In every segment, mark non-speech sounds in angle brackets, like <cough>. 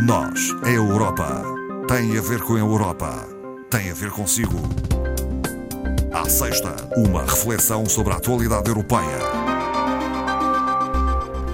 Nós, a Europa, tem a ver com a Europa, tem a ver consigo. À sexta, uma reflexão sobre a atualidade europeia.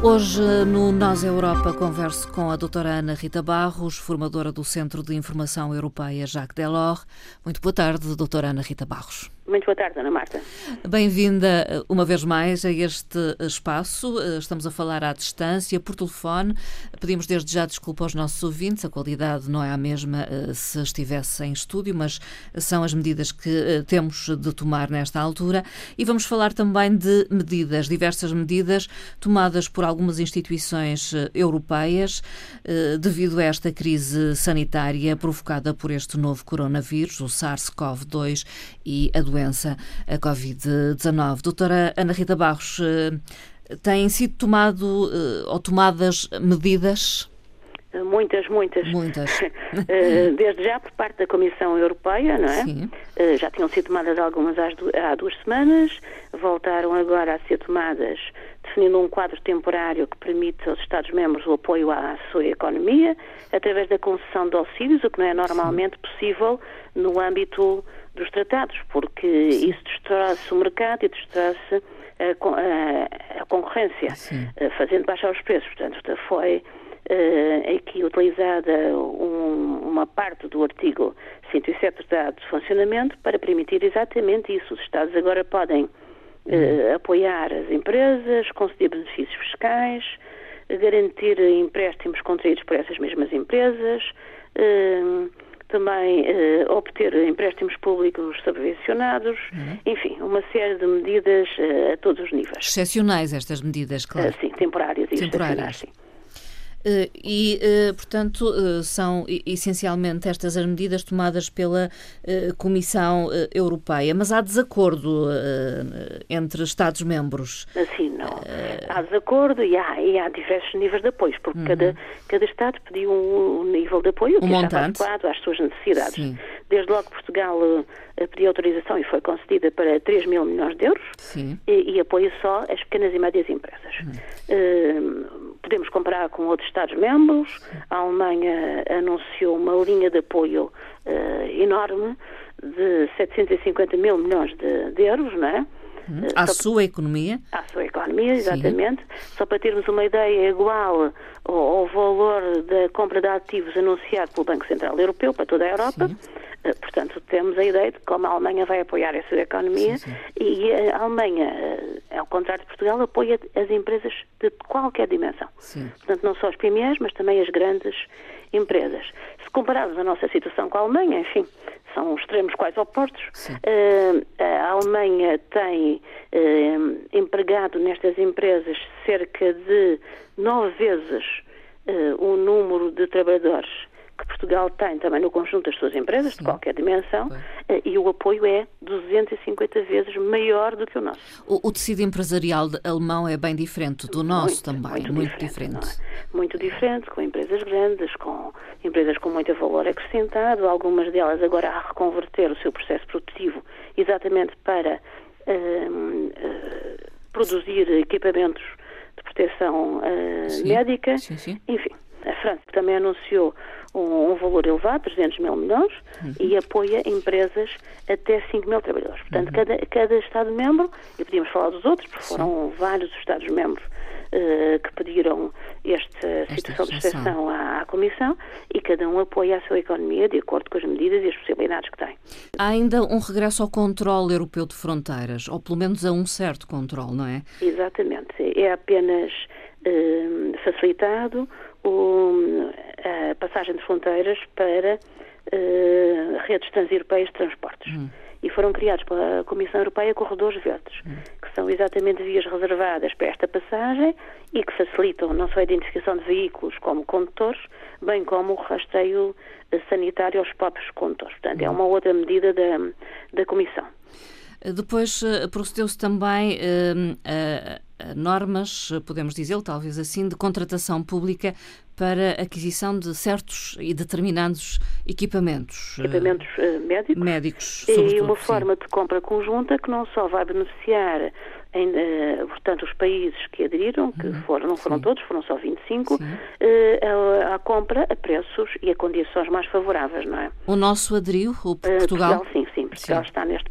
Hoje, no Nós Europa, converso com a doutora Ana Rita Barros, formadora do Centro de Informação Europeia Jacques Delors. Muito boa tarde, doutora Ana Rita Barros. Muito boa tarde, Ana Marta. Bem-vinda eh, uma vez mais a este espaço. Eh, estamos a falar à distância, por telefone. Pedimos desde já desculpa aos nossos ouvintes, a qualidade não é a mesma eh, se estivesse em estúdio, mas são as medidas que temos de tomar nesta altura. E vamos falar também de medidas, diversas medidas tomadas por algumas instituições europeias devido a esta crise sanitária provocada por este novo coronavírus, o SARS-CoV-2 e a doença, a Covid-19. Doutora Ana Rita Barros, eh, têm sido tomado eh, ou tomadas medidas? Muitas, muitas. Muitas. <laughs> Eh, desde já por parte da Comissão Europeia, não é? Sim. Já tinham sido tomadas algumas há duas semanas, voltaram agora a ser tomadas definindo um quadro temporário que permite aos Estados-membros o apoio à sua economia, através da concessão de auxílios, o que não é normalmente possível no âmbito dos tratados, porque isso destrói-se o mercado e destrói-se a, a, a, concorrência, Sim. Eh, fazendo baixar os preços. Portanto, foi uh, aqui utilizada um, uma parte do artigo 107 do Tratado de Funcionamento para permitir exatamente isso. Os Estados agora podem uh, apoiar as empresas, conceder benefícios fiscais, garantir empréstimos contraídos por essas mesmas empresas. Também uh, obter empréstimos públicos subvencionados, uhum. enfim, uma série de medidas uh, a todos os níveis. Excepcionais estas medidas, claro. Uh, sim, temporárias e temporárias. Sim. Eh, e, eh, portanto, eh, são essencialmente estas as medidas tomadas pela Comissão Europeia. Mas há desacordo entre Estados-membros? Assim, não. Há desacordo e há, e há diversos níveis de apoio, porque uhum. cada, cada Estado pediu um, nível de apoio que montante. estava adequado às suas necessidades. Sim. Desde logo Portugal pediu autorização e foi concedida para 3 mil milhões de euros e, e, apoio só às pequenas e médias empresas. Uhum. Uh, podemos comparar com outros Estados-membros. A Alemanha anunciou uma linha de apoio uh, enorme de 750 mil milhões de, de euros, não é? Hum, à sua economia? À sua economia, exatamente. Sim. Só para termos uma ideia, é igual ao, valor da compra de ativos anunciado pelo Banco Central Europeu para toda a Europa. Sim. Eh, portanto, temos a ideia de como a Alemanha vai apoiar a sua economia sim, sim. e a Alemanha, eh, ao contrário de Portugal, apoia as empresas de qualquer dimensão. Sim. Portanto, não só as PMEs, mas também as grandes empresas. Se compararmos a nossa situação com a Alemanha, enfim, são extremos quase opostos. Uh, a Alemanha tem uh, empregado nestas empresas cerca de nove vezes uh, o número de trabalhadores que Portugal tem também no conjunto das suas empresas, Sim. de qualquer dimensão, é. e o apoio é 250 vezes maior do que o nosso. O, o tecido empresarial alemão é bem diferente do nosso muito, também, muito, muito diferente. diferente. É? Muito diferente, com empresas grandes, com empresas com muito valor acrescentado, algumas delas agora a reconverter o seu processo produtivo exatamente para uh, uh, produzir equipamentos proteção uh, médica, sim, sim. enfim. França também anunciou um, um valor elevado, 300 mil milhões, uhum. e apoia empresas até 5 mil trabalhadores. Portanto, uhum. cada, cada Estado-membro, e podíamos falar dos outros, porque foram Sim. vários Estados-membros uh, que pediram esta, esta situação de exceção à, à, Comissão, e cada um apoia a sua economia de acordo com as medidas e as possibilidades que tem. Há ainda um regresso ao controle europeu de fronteiras, ou pelo menos a um certo controle, não é? Exatamente. É apenas uh, facilitado o, a passagem de fronteiras para uh, redes transeuropeias de transportes. Hum. E foram criados pela Comissão Europeia corredores verdes, hum. que são exatamente vias reservadas para esta passagem e que facilitam não só a identificação de veículos como condutores, bem como o rastreio sanitário aos próprios condutores. Portanto, hum. é uma outra medida da, da Comissão. Depois uh, procedeu-se também uh, a normas, podemos dizer, talvez assim, de contratação pública para aquisição de certos e determinados equipamentos. Equipamentos uh, médicos. Médicos. E uma forma de compra conjunta que não só vai beneficiar em, uh, portanto, os países que aderiram, que uhum. foram, não foram Sim. todos, foram só 25, uh, a, a, compra a preços e a condições mais favoráveis, não é? O nosso aderiu, o Portugal? Portugal sim, sim, Portugal sim. está neste.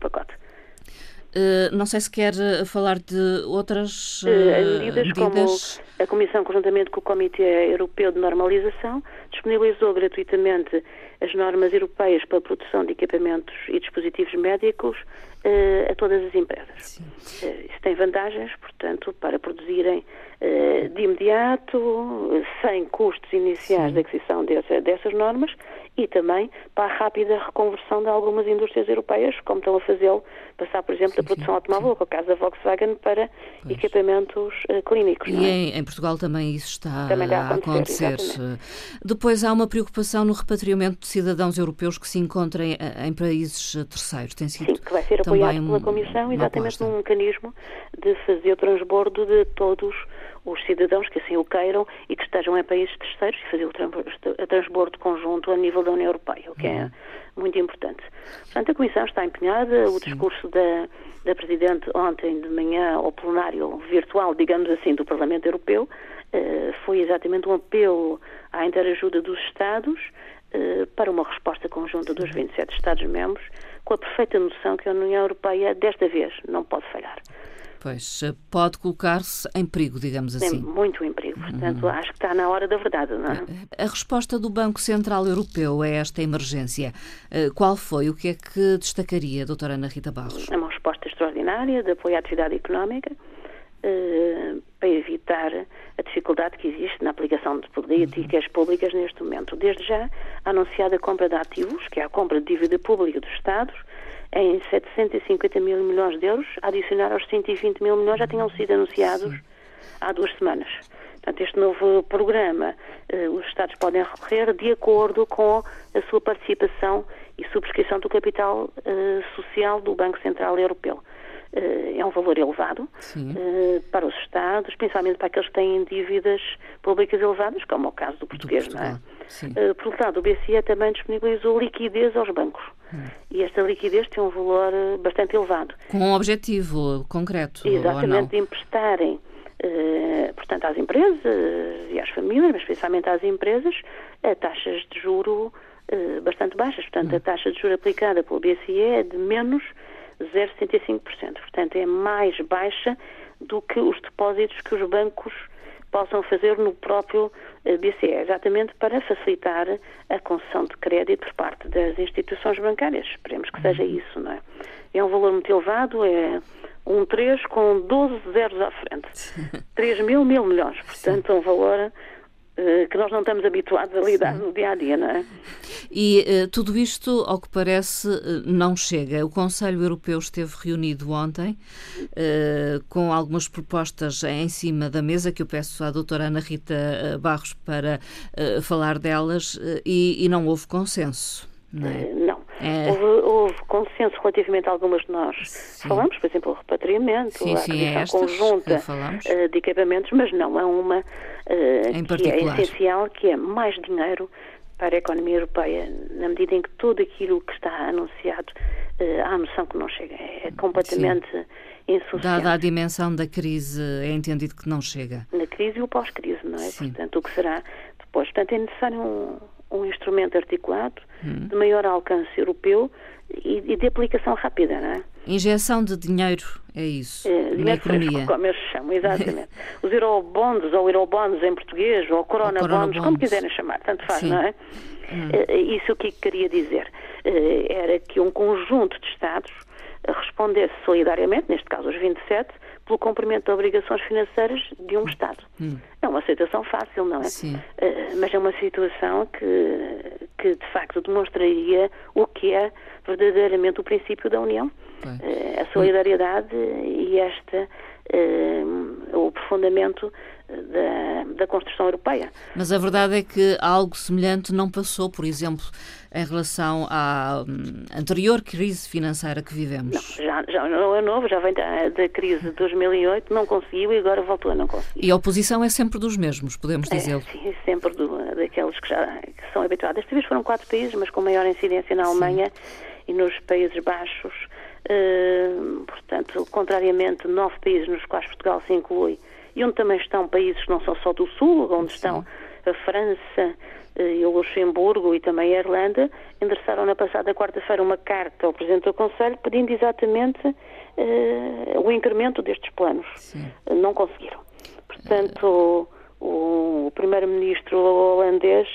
Uh, não sei se quer falar de outras uh, medidas, medidas, como a Comissão, conjuntamente com o Comitê Europeu de Normalização, disponibilizou gratuitamente as normas europeias para a produção de equipamentos e dispositivos médicos uh, a todas as empresas. Uh, isso tem vantagens, portanto, para produzirem uh, de imediato, sem custos iniciais Sim. de aquisição dessa, dessas normas e também para a rápida reconversão de algumas indústrias europeias, como estão a fazê-lo, passar, por exemplo, sim, da produção sim, automóvel, com o caso da Volkswagen, para pois. equipamentos clínicos. E é? em, em, Portugal também isso está também a acontecer. acontecer. Depois há uma preocupação no repatriamento de cidadãos europeus que se encontrem em países terceiros. Tem sido Sim, que vai ser apoiado pela Comissão, exatamente num mecanismo de fazer o transbordo de todos os cidadãos que assim o queiram e que estejam em países terceiros e fazer o transbordo conjunto a nível da União Europeia, o que é uhum. é muito importante. Portanto, a Comissão está empenhada, o Sim. discurso da, da Presidente ontem de manhã ao plenário virtual, digamos assim, do Parlamento Europeu, uh, foi exatamente um apelo à interajuda dos Estados uh, para uma resposta conjunta dos 27 Estados-membros com a perfeita noção que a União Europeia, desta vez, não pode falhar. Pois, pode colocar-se em perigo, digamos assim. Sim, muito em perigo. Portanto, uhum. acho que está na hora da verdade, não é? A resposta do Banco Central Europeu a esta emergência, eh, qual foi? O que é que destacaria, doutora Ana Rita Barros? É uma resposta extraordinária de apoio à atividade económica, eh, para evitar a dificuldade que existe na aplicação de políticas públicas neste momento. Desde já, a anunciada compra de ativos, que é a compra de dívida pública dos Estados, em 750 mil milhões de euros, a adicionar aos 120 mil milhões já tinham sido anunciados há duas semanas. Portanto, este novo programa, eh, os Estados podem recorrer de acordo com a sua participação e subscrição do capital eh, social do Banco Central Europeu. Eh, é um valor elevado uh, para os Estados, principalmente para aqueles que têm dívidas públicas elevadas, como é o caso do português, do não é? Uh, por outro lado, o BCE também disponibilizou liquidez aos bancos. Hum. E esta liquidez tem um valor bastante elevado. Com um objetivo concreto, Exatamente, de emprestarem, uh, portanto, às empresas e às famílias, mas principalmente às empresas, a taxas de juro bastante baixas. Portanto, hum. a taxa de juro aplicada pelo BCE é de menos 0,75%. Portanto, é mais baixa do que os depósitos que os bancos possam fazer no próprio eh, BCE, exatamente para facilitar a concessão de crédito por parte das instituições bancárias. Esperemos que seja uhum. isso, não é? É um valor muito elevado, é um 3 com 12 zeros à frente. 3 mil, mil milhões. Portanto, é um valor que nós não estamos habituados a lidar no dia a dia, não é? E uh, tudo isto, ao que parece, uh, não chega. O Conselho Europeu esteve reunido ontem uh, com algumas propostas em cima da mesa que eu peço à doutora Ana Rita Barros para falar delas e, e, não houve consenso. Não. É? não. É... Houve, houve, consenso relativamente a algumas de nós. Sim. Falamos, por exemplo, o repatriamento, sim, a aquisição é conjunta de equipamentos, mas não é uma uh, que é essencial, que é mais dinheiro para a economia europeia, na medida em que tudo aquilo que está anunciado, uh, há a noção que não chega. É completamente Sim. insuficiente. Dada a dimensão da crise, é entendido que não chega. Na crise e o pós-crise, não é? Sim. Portanto, o que será depois. Portanto, é necessário um, um instrumento articulado, hum. de maior alcance europeu e, e de aplicação rápida, não é? Injeção de dinheiro, é isso, é, na economia. Como eles chamam, <laughs> exatamente. Os eurobonds, ou eurobonds em português, ou corona, corona bonds, como quiserem chamar, tanto faz, Sim. não é? Hum. Eh, isso o que queria dizer eh, era que um conjunto de Estados respondesse solidariamente, neste caso os 27, pelo cumprimento de obrigações financeiras de um Estado. Hum. É uma situação fácil, não é? Sim. Uh, mas é uma situação que, que, de facto, demonstraria o que é verdadeiramente o princípio da União. Uh, a solidariedade e esta, uh, o aprofundamento da, da construção europeia. Mas a verdade é que algo semelhante não passou, por exemplo, em relação à hum, anterior crise financeira que vivemos. Não, já, já não é novo, já vem da, da crise de 2008, não conseguiu e agora voltou a não conseguir. E a oposição é sempre dos mesmos, podemos é, dizer. sim, sempre do, daqueles que já que são habituados. Desta vez foram quatro países, mas com maior incidência na Alemanha sim. e nos Países Baixos portanto, contrariamente, nove países nos quais Portugal se inclui e onde também estão países que não são só do Sul, onde Sim. estão a França uh, e o Luxemburgo e também a Irlanda, endereçaram na passada quarta-feira uma carta ao Presidente do Conselho pedindo exatamente uh, o incremento destes planos. não conseguiram. Portanto, o, o Primeiro-Ministro holandês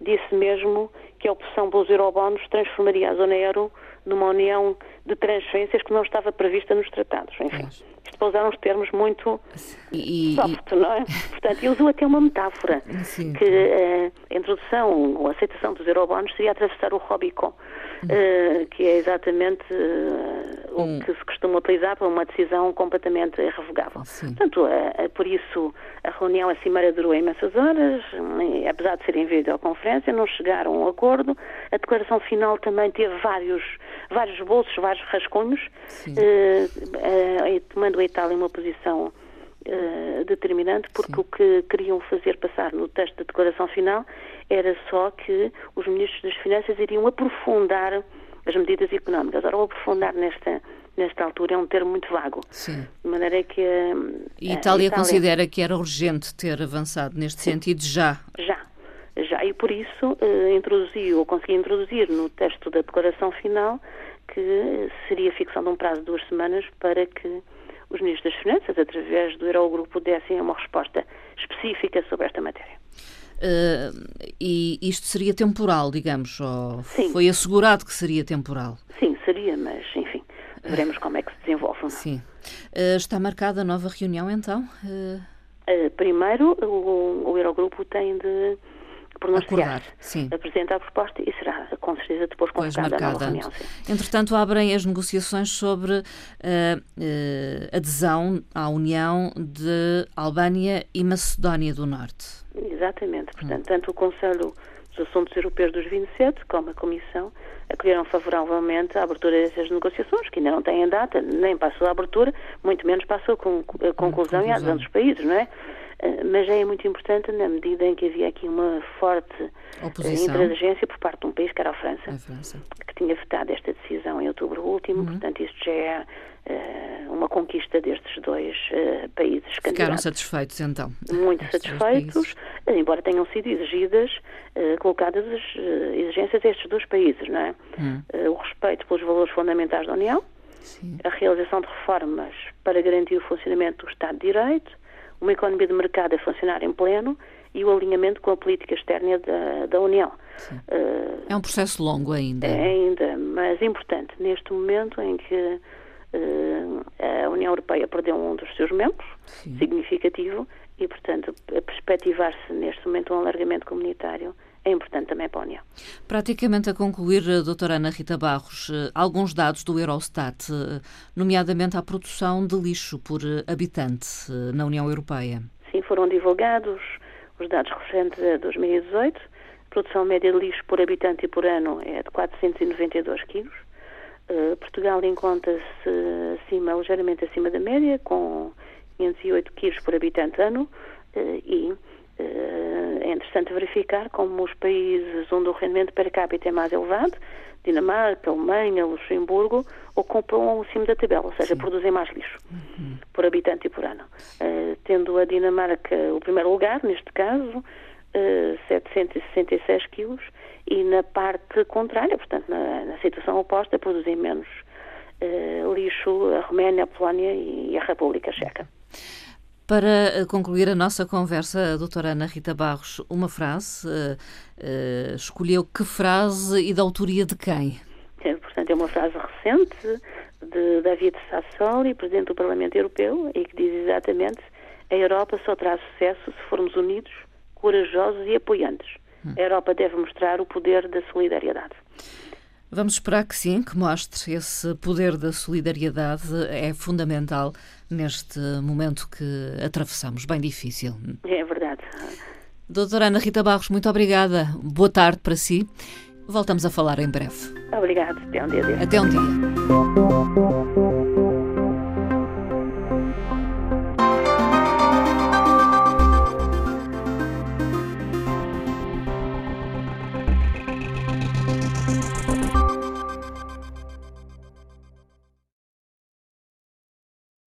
disse mesmo que a opção pelos eurobónus transformaria a zona euro numa união de transferências que não estava prevista nos tratados. Enfim, isto para usar uns termos muito e, soft, não é? <laughs> Portanto, ele usou até uma metáfora, Sim. que uh, a introdução ou aceitação dos eurobónus seria atravessar o Rubicon, uh, que é exatamente uh, o que se costuma utilizar para uma decisão completamente irrevogável. Sim. Portanto, por isso a reunião, a cimeira durou imensas horas, e, apesar de ser em videoconferência, não chegaram a um acordo. A declaração final também teve vários, vários bolsos, vários rascunhos, tomando a Itália uma posição uh, determinante, porque Sim. o que queriam fazer passar no texto da declaração final era só que os ministros das Finanças iriam aprofundar as medidas económicas. Ora, o aprofundar nesta, nesta altura é um termo muito vago. Sim. De maneira que. Eh, e a Itália, Itália considera que era urgente ter avançado neste Sim. sentido já? Já. Já, e por isso uh, introduziu, ou consegui introduzir no texto da declaração final que seria fixado de um prazo de duas semanas para que os ministros das Finanças, através do Eurogrupo, dessem uma resposta específica sobre esta matéria. Uh, e isto seria temporal, digamos? Ou Sim. Foi assegurado que seria temporal? Sim, seria, mas enfim, veremos como é que se desenvolve. Não? Sim. Uh, está marcada a nova reunião então? Uh... primeiro, o, o Eurogrupo tem de pronunciar, apresentar a proposta e será com certeza depois convocada a nova reunião. Sim. Entretanto, abrem as negociações sobre a uh, uh, adesão à União de Albânia e Macedónia do Norte. Exatamente. Portanto, hum. tanto o Conselho dos Assuntos Europeus dos 27 como a Comissão acolheram favoravelmente a abertura dessas negociações, que ainda não têm data, nem passou a abertura, muito menos passou a conclusão, conclusão e a adesão dos países, não é? Eh, mas é muito importante na medida em que havia aqui uma forte eh, Oposição. intransigência por parte de um país que era a França, a França, que tinha vetado esta decisão em outubro último, uhum. portanto isto já é uh, uma conquista destes dois uh, países Ficaram satisfeitos então? Muito satisfeitos, embora tenham sido exigidas, uh, colocadas as exigências a estes dois países, não é? Uhum. o respeito pelos valores fundamentais da União, Sim. a realização de reformas para garantir o funcionamento do Estado de Direito, uma economia de mercado a funcionar em pleno e o alinhamento com a política externa da, da União. Uh, é um processo longo ainda. É ainda, mas importante neste momento em que uh, a União Europeia perdeu um dos seus membros, Sim. significativo, e, portanto, a perspectivar-se neste momento um alargamento comunitário é importante também para a União. Praticamente a concluir, eh, doutora Ana Rita Barros, eh, alguns dados do Eurostat, eh, nomeadamente a produção de lixo por habitante na União Europeia. Sim, foram divulgados os dados referentes a 2018. A produção média de lixo por habitante e por ano é de 492 quilos. Uh, Portugal encontra-se acima, ligeiramente acima da média, com 508 quilos por habitante ano uh, e é interessante verificar como os países onde o rendimento per capita é mais elevado, Dinamarca, Alemanha, Luxemburgo, ocupam acima da tabela, ou seja, Sim. produzem mais lixo uhum. por habitante e por ano. Uh, tendo a Dinamarca o primeiro lugar, neste caso, uh, eh, 766 quilos, e na parte contrária, portanto, na, na situação oposta, produzem menos uh, lixo a Roménia, a Polónia e a República Checa. Para eh, concluir a nossa conversa, a doutora Ana Rita Barros, uma frase, uh, uh, escolheu que frase e da autoria de quem? É, portanto, é uma frase recente de David Sassoli, Presidente do Parlamento Europeu, e que diz exatamente a Europa só terá sucesso se formos unidos, corajosos e apoiantes. Hum. A Europa deve mostrar o poder da solidariedade. Vamos esperar que sim, que mostre esse poder da solidariedade, é fundamental neste momento que atravessamos, bem difícil. É verdade. Doutora Ana Rita Barros, muito obrigada. Boa tarde para si. Voltamos a falar em breve. Obrigada. Até um dia. Até um dia.